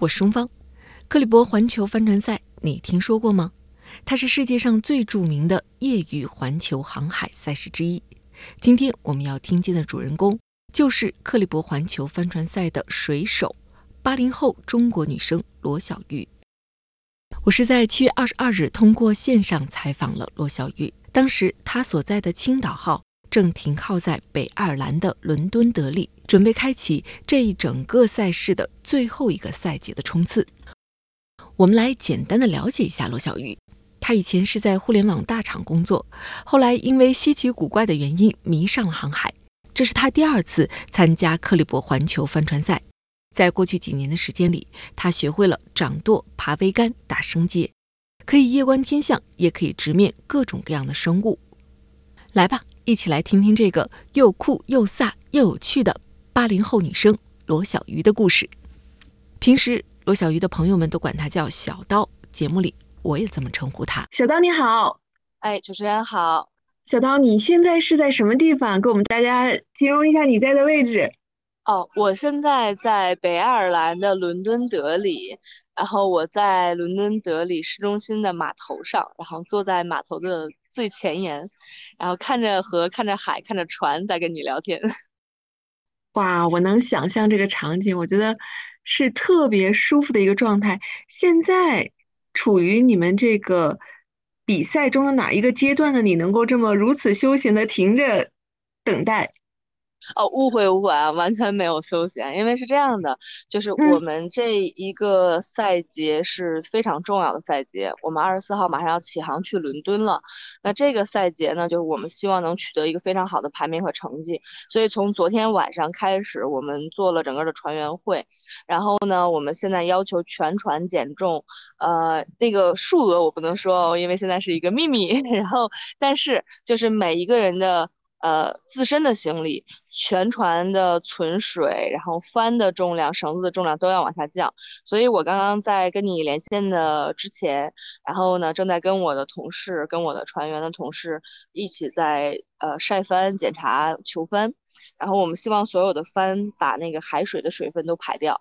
我是钟芳。克利伯环球帆船赛，你听说过吗？它是世界上最著名的业余环球航海赛事之一。今天我们要听见的主人公，就是克利伯环球帆船赛的水手，八零后中国女生罗小玉。我是在七月二十二日通过线上采访了罗小玉，当时她所在的青岛号正停靠在北爱尔兰的伦敦德里，准备开启这一整个赛事的最后一个赛节的冲刺。我们来简单的了解一下罗小玉。他以前是在互联网大厂工作，后来因为稀奇古怪的原因迷上了航海。这是他第二次参加克利伯环球帆船赛。在过去几年的时间里，他学会了掌舵、爬桅杆、打绳结，可以夜观天象，也可以直面各种各样的生物。来吧，一起来听听这个又酷又飒又有趣的八零后女生罗小鱼的故事。平时罗小鱼的朋友们都管她叫小刀，节目里我也这么称呼她。小刀你好，哎，主持人好。小刀，你现在是在什么地方？给我们大家形容一下你在的位置。哦，我现在在北爱尔兰的伦敦德里，然后我在伦敦德里市中心的码头上，然后坐在码头的最前沿，然后看着河，看着海，看着船，在跟你聊天。哇，我能想象这个场景，我觉得是特别舒服的一个状态。现在处于你们这个比赛中的哪一个阶段呢？你能够这么如此休闲的停着等待？哦，误会误会啊，完全没有休闲，因为是这样的，就是我们这一个赛节是非常重要的赛节，我们二十四号马上要起航去伦敦了。那这个赛节呢，就是我们希望能取得一个非常好的排名和成绩，所以从昨天晚上开始，我们做了整个的船员会，然后呢，我们现在要求全船减重，呃，那个数额我不能说，因为现在是一个秘密。然后，但是就是每一个人的。呃，自身的行李、全船的存水，然后帆的重量、绳子的重量都要往下降。所以我刚刚在跟你连线的之前，然后呢，正在跟我的同事、跟我的船员的同事一起在呃晒帆、检查球帆，然后我们希望所有的帆把那个海水的水分都排掉。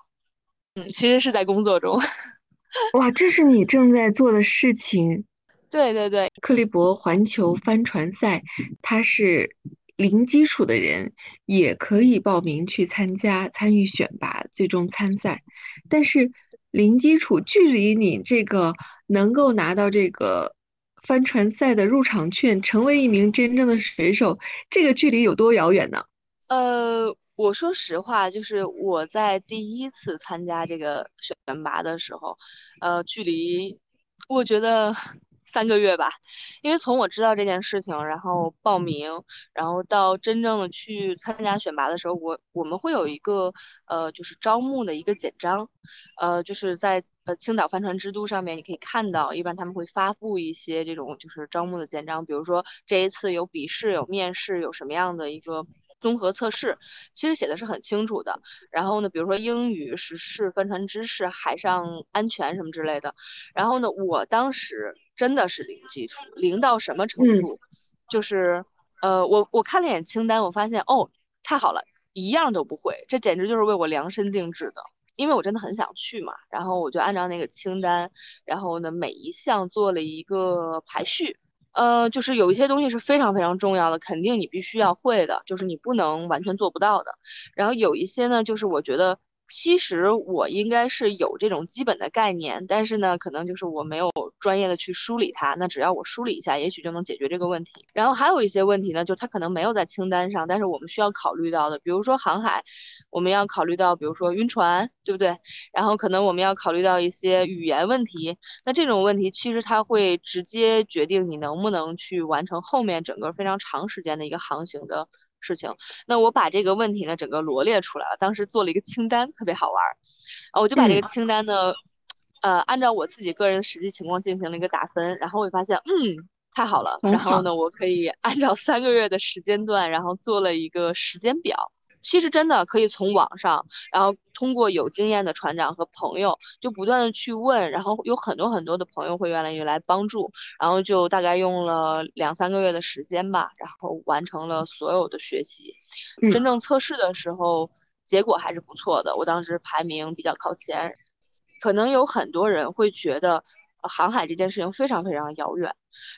嗯，其实是在工作中。哇，这是你正在做的事情。对对对，克利伯环球帆船赛，它是零基础的人也可以报名去参加、参与选拔、最终参赛。但是零基础距离你这个能够拿到这个帆船赛的入场券，成为一名真正的水手，这个距离有多遥远呢？呃，我说实话，就是我在第一次参加这个选拔的时候，呃，距离我觉得。三个月吧，因为从我知道这件事情，然后报名，然后到真正的去参加选拔的时候，我我们会有一个呃，就是招募的一个简章，呃，就是在呃青岛帆船之都上面你可以看到，一般他们会发布一些这种就是招募的简章，比如说这一次有笔试、有面试、有什么样的一个。综合测试其实写的是很清楚的，然后呢，比如说英语、时事、帆船知识、海上安全什么之类的。然后呢，我当时真的是零基础，零到什么程度？就是呃，我我看了一眼清单，我发现哦，太好了，一样都不会，这简直就是为我量身定制的，因为我真的很想去嘛。然后我就按照那个清单，然后呢，每一项做了一个排序。呃，就是有一些东西是非常非常重要的，肯定你必须要会的，就是你不能完全做不到的。然后有一些呢，就是我觉得。其实我应该是有这种基本的概念，但是呢，可能就是我没有专业的去梳理它。那只要我梳理一下，也许就能解决这个问题。然后还有一些问题呢，就它可能没有在清单上，但是我们需要考虑到的，比如说航海，我们要考虑到，比如说晕船，对不对？然后可能我们要考虑到一些语言问题。那这种问题其实它会直接决定你能不能去完成后面整个非常长时间的一个航行的。事情，那我把这个问题呢整个罗列出来了，当时做了一个清单，特别好玩儿，啊，我就把这个清单呢，呃，按照我自己个人实际情况进行了一个打分，然后我发现，嗯，太好了，然后呢，我可以按照三个月的时间段，然后做了一个时间表。其实真的可以从网上，然后通过有经验的船长和朋友，就不断的去问，然后有很多很多的朋友会越来越来帮助，然后就大概用了两三个月的时间吧，然后完成了所有的学习。真正测试的时候，结果还是不错的，我当时排名比较靠前。可能有很多人会觉得。航海这件事情非常非常遥远，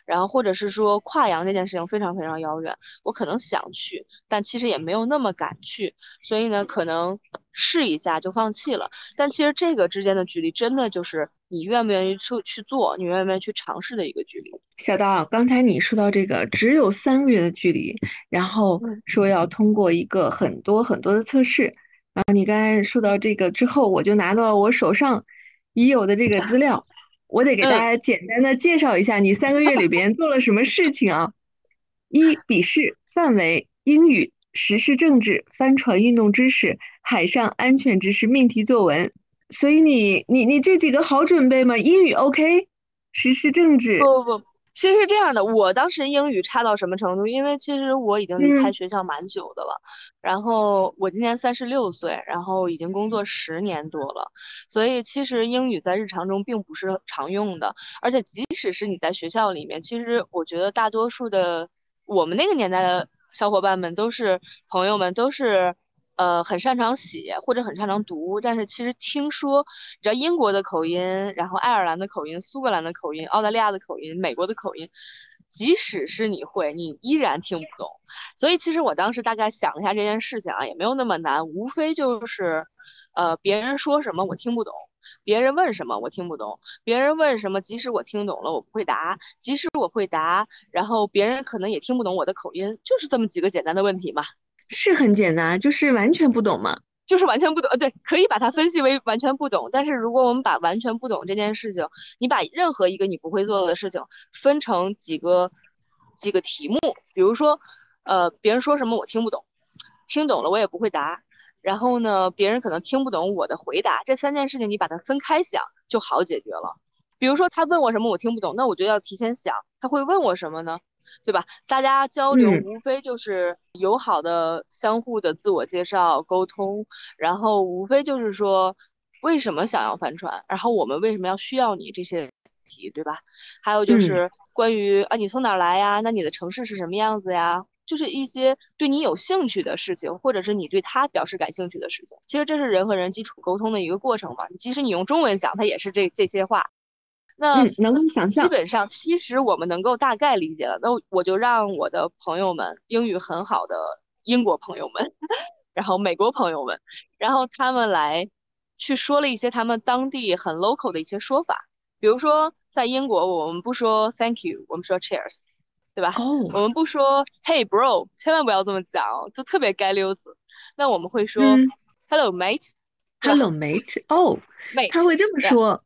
然后或者是说跨洋这件事情非常非常遥远，我可能想去，但其实也没有那么敢去，所以呢，可能试一下就放弃了。但其实这个之间的距离，真的就是你愿不愿意去去做，你愿不愿意去尝试的一个距离。小刀，刚才你说到这个只有三个月的距离，然后说要通过一个很多很多的测试，然后你刚才说到这个之后，我就拿到了我手上已有的这个资料。我得给大家简单的介绍一下你三个月里边做了什么事情啊？一、笔试范围：英语、时事政治、帆船运动知识、海上安全知识命题作文。所以你你你这几个好准备吗？英语 OK，时事政治不不不。其实是这样的，我当时英语差到什么程度？因为其实我已经离开学校蛮久的了，然后我今年三十六岁，然后已经工作十年多了，所以其实英语在日常中并不是常用的。而且即使是你在学校里面，其实我觉得大多数的我们那个年代的小伙伴们都是朋友们都是。呃，很擅长写或者很擅长读，但是其实听说，你知道英国的口音，然后爱尔兰的口音、苏格兰的口音、澳大利亚的口音、美国的口音，即使是你会，你依然听不懂。所以其实我当时大概想了一下这件事情啊，也没有那么难，无非就是，呃，别人说什么我听不懂，别人问什么我听不懂，别人问什么，即使我听懂了我不会答，即使我会答，然后别人可能也听不懂我的口音，就是这么几个简单的问题嘛。是很简单，就是完全不懂嘛，就是完全不懂。对，可以把它分析为完全不懂。但是如果我们把完全不懂这件事情，你把任何一个你不会做的事情分成几个几个题目，比如说，呃，别人说什么我听不懂，听懂了我也不会答。然后呢，别人可能听不懂我的回答，这三件事情你把它分开想就好解决了。比如说他问我什么我听不懂，那我就要提前想他会问我什么呢？对吧？大家交流无非就是友好的、相互的自我介绍、沟通，然后无非就是说为什么想要帆船，然后我们为什么要需要你这些题，对吧？还有就是关于啊，你从哪来呀？那你的城市是什么样子呀？就是一些对你有兴趣的事情，或者是你对他表示感兴趣的事情。其实这是人和人基础沟通的一个过程嘛。即使你用中文讲，它也是这这些话。那能够想象，基本上其实我们能够大概理解了。那我就让我的朋友们，英语很好的英国朋友们，然后美国朋友们，然后他们来去说了一些他们当地很 local 的一些说法。比如说，在英国，我们不说 thank you，我们说 cheers，对吧？哦。我们不说 hey bro，千万不要这么讲，就特别该溜子。那我们会说 hello mate，hello mate，哦，mate，他会这么说。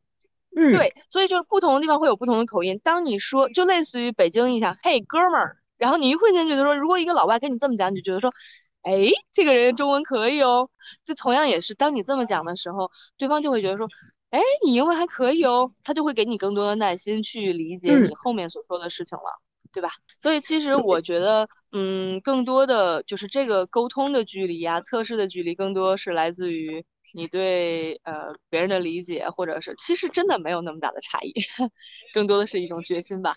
对，所以就是不同的地方会有不同的口音。当你说，就类似于北京一下，嘿，哥们儿，然后你一瞬间觉得说，如果一个老外跟你这么讲，你就觉得说，哎，这个人中文可以哦。这同样也是，当你这么讲的时候，对方就会觉得说，哎，你英文还可以哦，他就会给你更多的耐心去理解你后面所说的事情了，对吧？所以其实我觉得，嗯，更多的就是这个沟通的距离呀，测试的距离，更多是来自于。你对呃别人的理解，或者是其实真的没有那么大的差异，更多的是一种决心吧。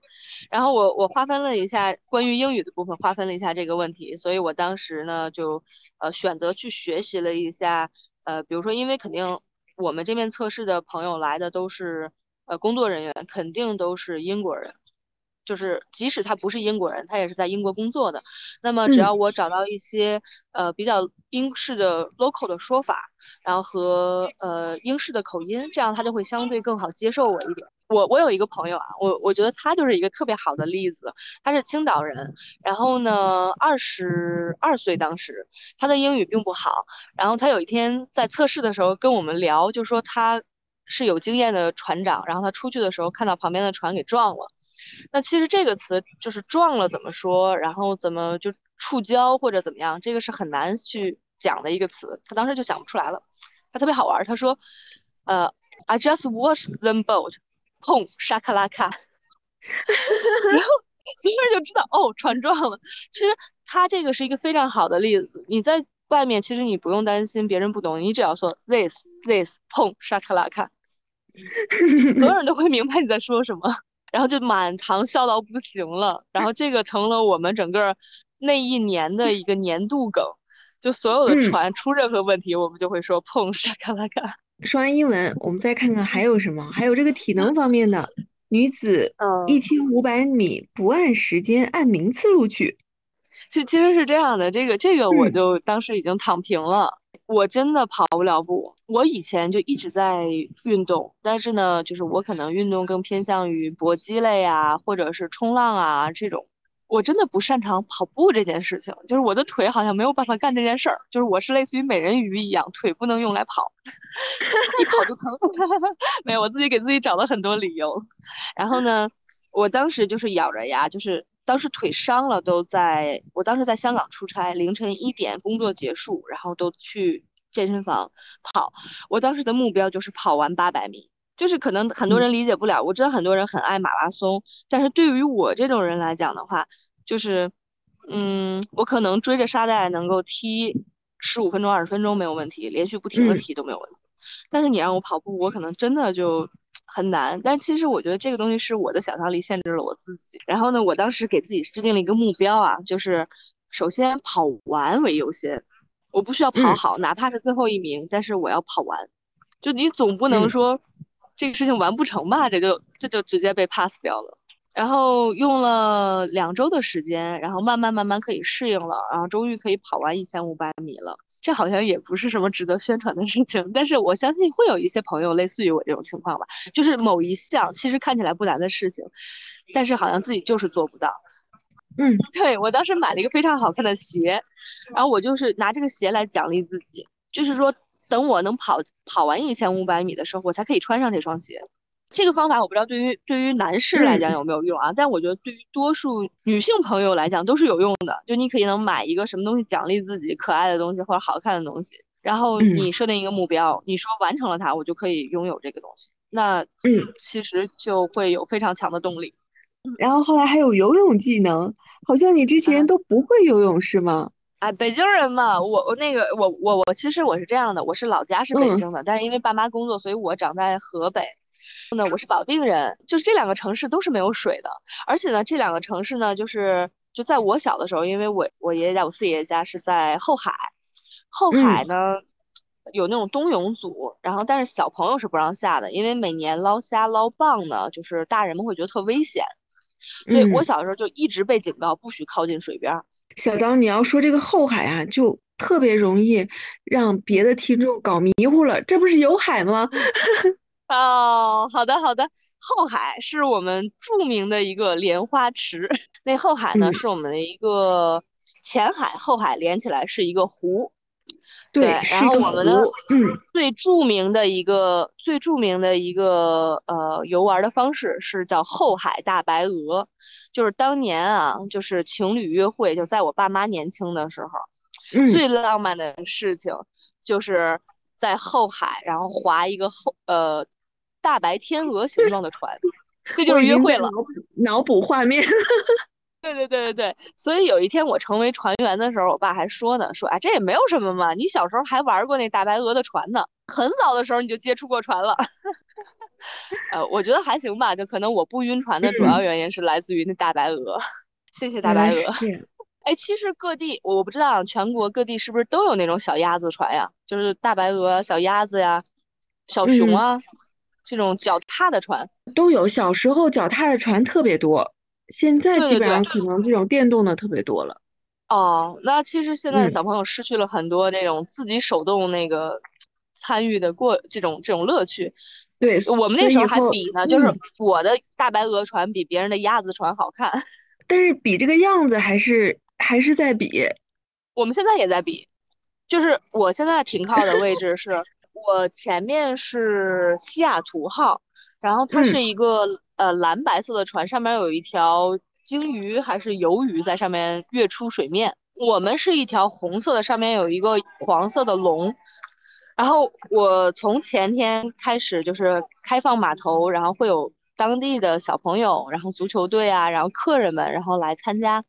然后我我划分了一下关于英语的部分，划分了一下这个问题，所以我当时呢就呃选择去学习了一下呃，比如说因为肯定我们这边测试的朋友来的都是呃工作人员，肯定都是英国人。就是即使他不是英国人，他也是在英国工作的。那么只要我找到一些呃比较英式的 local 的说法，然后和呃英式的口音，这样他就会相对更好接受我一点。我我有一个朋友啊，我我觉得他就是一个特别好的例子。他是青岛人，然后呢二十二岁，当时他的英语并不好。然后他有一天在测试的时候跟我们聊，就说他是有经验的船长，然后他出去的时候看到旁边的船给撞了。那其实这个词就是撞了怎么说，然后怎么就触礁或者怎么样，这个是很难去讲的一个词。他当时就想不出来了，他特别好玩，他说，呃，I just watched them boat，砰，沙卡拉卡，然后所有人就知道哦，船撞了。其实他这个是一个非常好的例子。你在外面其实你不用担心别人不懂，你只要说 this this，碰，沙卡拉卡，所有人都会明白你在说什么。然后就满堂笑到不行了，然后这个成了我们整个那一年的一个年度梗，就所有的船出任何问题，我们就会说碰沙卡拉卡。说完英文，我们再看看还有什么？还有这个体能方面的，女子一千五百米不按时间按名次录取。其其实是这样的，这个这个我就当时已经躺平了，我真的跑不了步。我以前就一直在运动，但是呢，就是我可能运动更偏向于搏击类啊，或者是冲浪啊这种。我真的不擅长跑步这件事情，就是我的腿好像没有办法干这件事儿，就是我是类似于美人鱼一样，腿不能用来跑，一跑就疼。没有，我自己给自己找了很多理由。然后呢，我当时就是咬着牙，就是当时腿伤了，都在我当时在香港出差，凌晨一点工作结束，然后都去健身房跑。我当时的目标就是跑完八百米。就是可能很多人理解不了，我知道很多人很爱马拉松，但是对于我这种人来讲的话，就是，嗯，我可能追着沙袋能够踢十五分钟、二十分钟没有问题，连续不停的踢都没有问题。但是你让我跑步，我可能真的就很难。但其实我觉得这个东西是我的想象力限制了我自己。然后呢，我当时给自己制定了一个目标啊，就是首先跑完为优先，我不需要跑好，哪怕是最后一名，但是我要跑完。就你总不能说。这个事情完不成吧，这就这就直接被 pass 掉了。然后用了两周的时间，然后慢慢慢慢可以适应了，然后终于可以跑完一千五百米了。这好像也不是什么值得宣传的事情，但是我相信会有一些朋友类似于我这种情况吧，就是某一项其实看起来不难的事情，但是好像自己就是做不到。嗯，对我当时买了一个非常好看的鞋，然后我就是拿这个鞋来奖励自己，就是说。等我能跑跑完一千五百米的时候，我才可以穿上这双鞋。这个方法我不知道对于对于男士来讲有没有用啊？但我觉得对于多数女性朋友来讲都是有用的。就你可以能买一个什么东西奖励自己，可爱的东西或者好看的东西，然后你设定一个目标，你说完成了它，我就可以拥有这个东西。那嗯，其实就会有非常强的动力。然后后来还有游泳技能，好像你之前都不会游泳是吗？哎，北京人嘛，我我那个我我我其实我是这样的，我是老家是北京的，但是因为爸妈工作，所以我长在河北。呢，我是保定人，就是这两个城市都是没有水的，而且呢，这两个城市呢，就是就在我小的时候，因为我我爷爷家我四爷爷家是在后海，后海呢有那种冬泳组，然后但是小朋友是不让下的，因为每年捞虾捞蚌呢，就是大人们会觉得特危险，所以我小时候就一直被警告不许靠近水边。小刀，你要说这个后海啊，就特别容易让别的听众搞迷糊了。这不是有海吗？哦，好的好的，后海是我们著名的一个莲花池。那后海呢，是我们的一个前海后海连起来是一个湖。对，然后我们的嗯。最著名的一个最著名的一个呃游玩的方式是叫后海大白鹅，就是当年啊，就是情侣约会，就在我爸妈年轻的时候，最浪漫的事情就是在后海，然后划一个后呃大白天鹅形状的船，这就是约会了，脑补画面。对对对对对，所以有一天我成为船员的时候，我爸还说呢，说哎这也没有什么嘛，你小时候还玩过那大白鹅的船呢，很早的时候你就接触过船了。呃，我觉得还行吧，就可能我不晕船的主要原因是来自于那大白鹅。谢谢大白鹅。哎，其实各地我不知道全国各地是不是都有那种小鸭子船呀，就是大白鹅、小鸭子呀、小熊啊这种脚踏的船都有。小时候脚踏的船特别多。现在基本上可能这种电动的特别多了。哦，那其实现在的小朋友失去了很多那种自己手动那个参与的过这种这种乐趣。对，我们那时候还比呢，就是我的大白鹅船比别人的鸭子船好看。但是比这个样子还是还是在比。我们现在也在比，就是我现在停靠的位置是我前面是西雅图号，然后它是一个。呃，蓝白色的船上面有一条鲸鱼还是鱿鱼在上面跃出水面。我们是一条红色的，上面有一个黄色的龙。然后我从前天开始就是开放码头，然后会有当地的小朋友，然后足球队啊，然后客人们，然后来参加。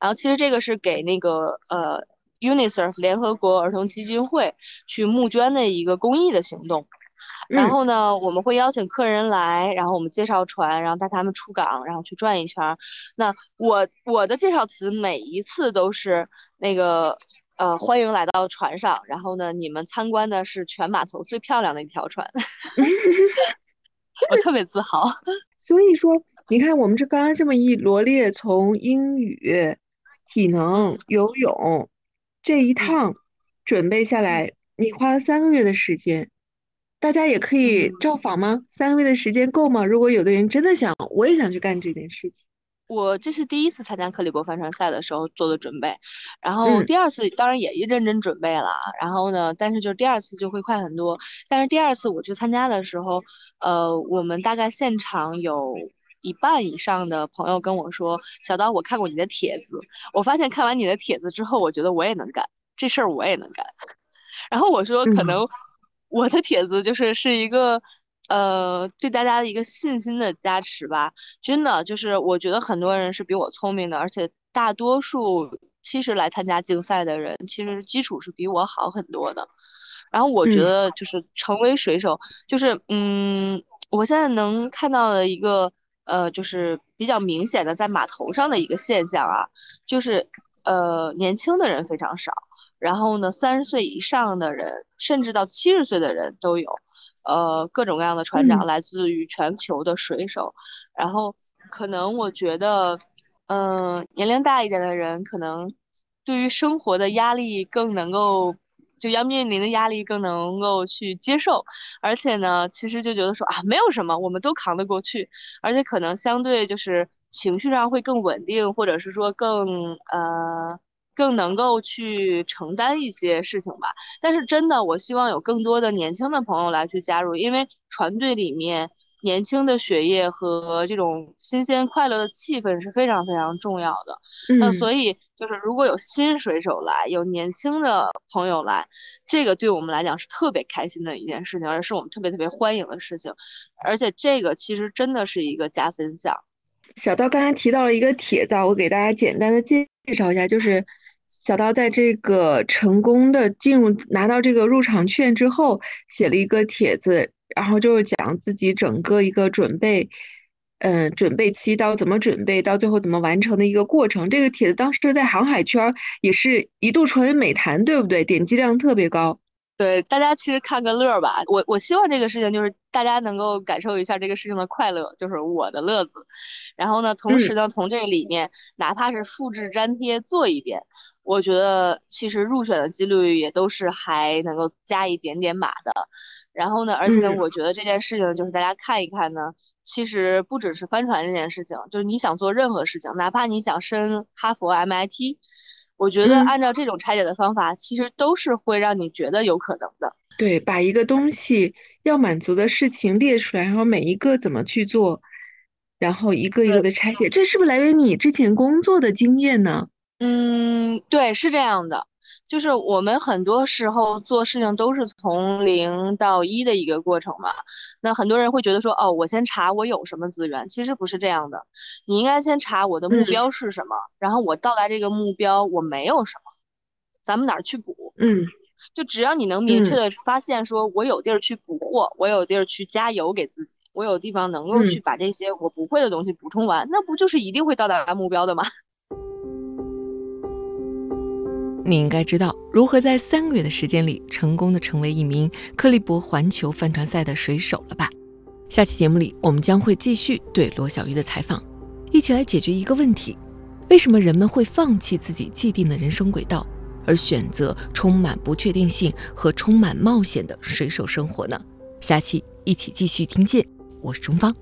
然后其实这个是给那个呃 UNICEF 联合国儿童基金会去募捐的一个公益的行动。然后呢，我们会邀请客人来，然后我们介绍船，然后带他们出港，然后去转一圈。那我我的介绍词每一次都是那个呃，欢迎来到船上。然后呢，你们参观的是全码头最漂亮的一条船，我特别自豪。所以说，你看我们这刚刚这么一罗列，从英语、体能、游泳这一趟准备下来，你花了三个月的时间。大家也可以照访吗？三个月的时间够吗？如果有的人真的想，我也想去干这件事情。我这是第一次参加克里伯帆船赛的时候做的准备，然后第二次当然也认真准备了，然后呢，但是就第二次就会快很多。但是第二次我去参加的时候，呃，我们大概现场有一半以上的朋友跟我说：“小刀，我看过你的帖子，我发现看完你的帖子之后，我觉得我也能干这事儿，我也能干。”然后我说：“可能我的帖子就是是一个。”呃，对大家的一个信心的加持吧，真的就是我觉得很多人是比我聪明的，而且大多数其实来参加竞赛的人，其实基础是比我好很多的。然后我觉得就是成为水手，就是嗯，我现在能看到的一个呃，就是比较明显的在码头上的一个现象啊，就是呃，年轻的人非常少，然后呢，三十岁以上的人，甚至到七十岁的人都有。呃，各种各样的船长来自于全球的水手，然后可能我觉得，嗯，年龄大一点的人可能对于生活的压力更能够，就要面临的压力更能够去接受，而且呢，其实就觉得说啊，没有什么，我们都扛得过去，而且可能相对就是情绪上会更稳定，或者是说更呃。更能够去承担一些事情吧，但是真的，我希望有更多的年轻的朋友来去加入，因为船队里面年轻的血液和这种新鲜快乐的气氛是非常非常重要的。那所以就是如果有新水手来，有年轻的朋友来，这个对我们来讲是特别开心的一件事情，而是我们特别特别欢迎的事情，而且这个其实真的是一个加分项。小刀刚才提到了一个帖子，我给大家简单的介绍一下，就是。小刀在这个成功的进入拿到这个入场券之后，写了一个帖子，然后就是讲自己整个一个准备，嗯，准备期到怎么准备，到最后怎么完成的一个过程。这个帖子当时在航海圈也是一度成为美谈，对不对？点击量特别高。对，大家其实看个乐吧。我我希望这个事情就是大家能够感受一下这个事情的快乐，就是我的乐子。然后呢，同时呢，从这里面哪怕是复制粘贴做一遍。我觉得其实入选的几率也都是还能够加一点点码的，然后呢，而且呢，我觉得这件事情就是大家看一看呢，其实不只是帆船这件事情，就是你想做任何事情，哪怕你想升哈佛 MIT，我觉得按照这种拆解的方法，其实都是会让你觉得有可能的。对，把一个东西要满足的事情列出来，然后每一个怎么去做，然后一个一个的拆解，这是不是来源于你之前工作的经验呢？嗯，对，是这样的，就是我们很多时候做事情都是从零到一的一个过程嘛。那很多人会觉得说，哦，我先查我有什么资源，其实不是这样的。你应该先查我的目标是什么，然后我到达这个目标我没有什么，咱们哪儿去补？嗯，就只要你能明确的发现，说我有地儿去补货，我有地儿去加油给自己，我有地方能够去把这些我不会的东西补充完，那不就是一定会到达目标的吗？你应该知道如何在三个月的时间里成功的成为一名克利伯环球帆船赛的水手了吧？下期节目里，我们将会继续对罗小鱼的采访，一起来解决一个问题：为什么人们会放弃自己既定的人生轨道，而选择充满不确定性和充满冒险的水手生活呢？下期一起继续听见，我是钟芳。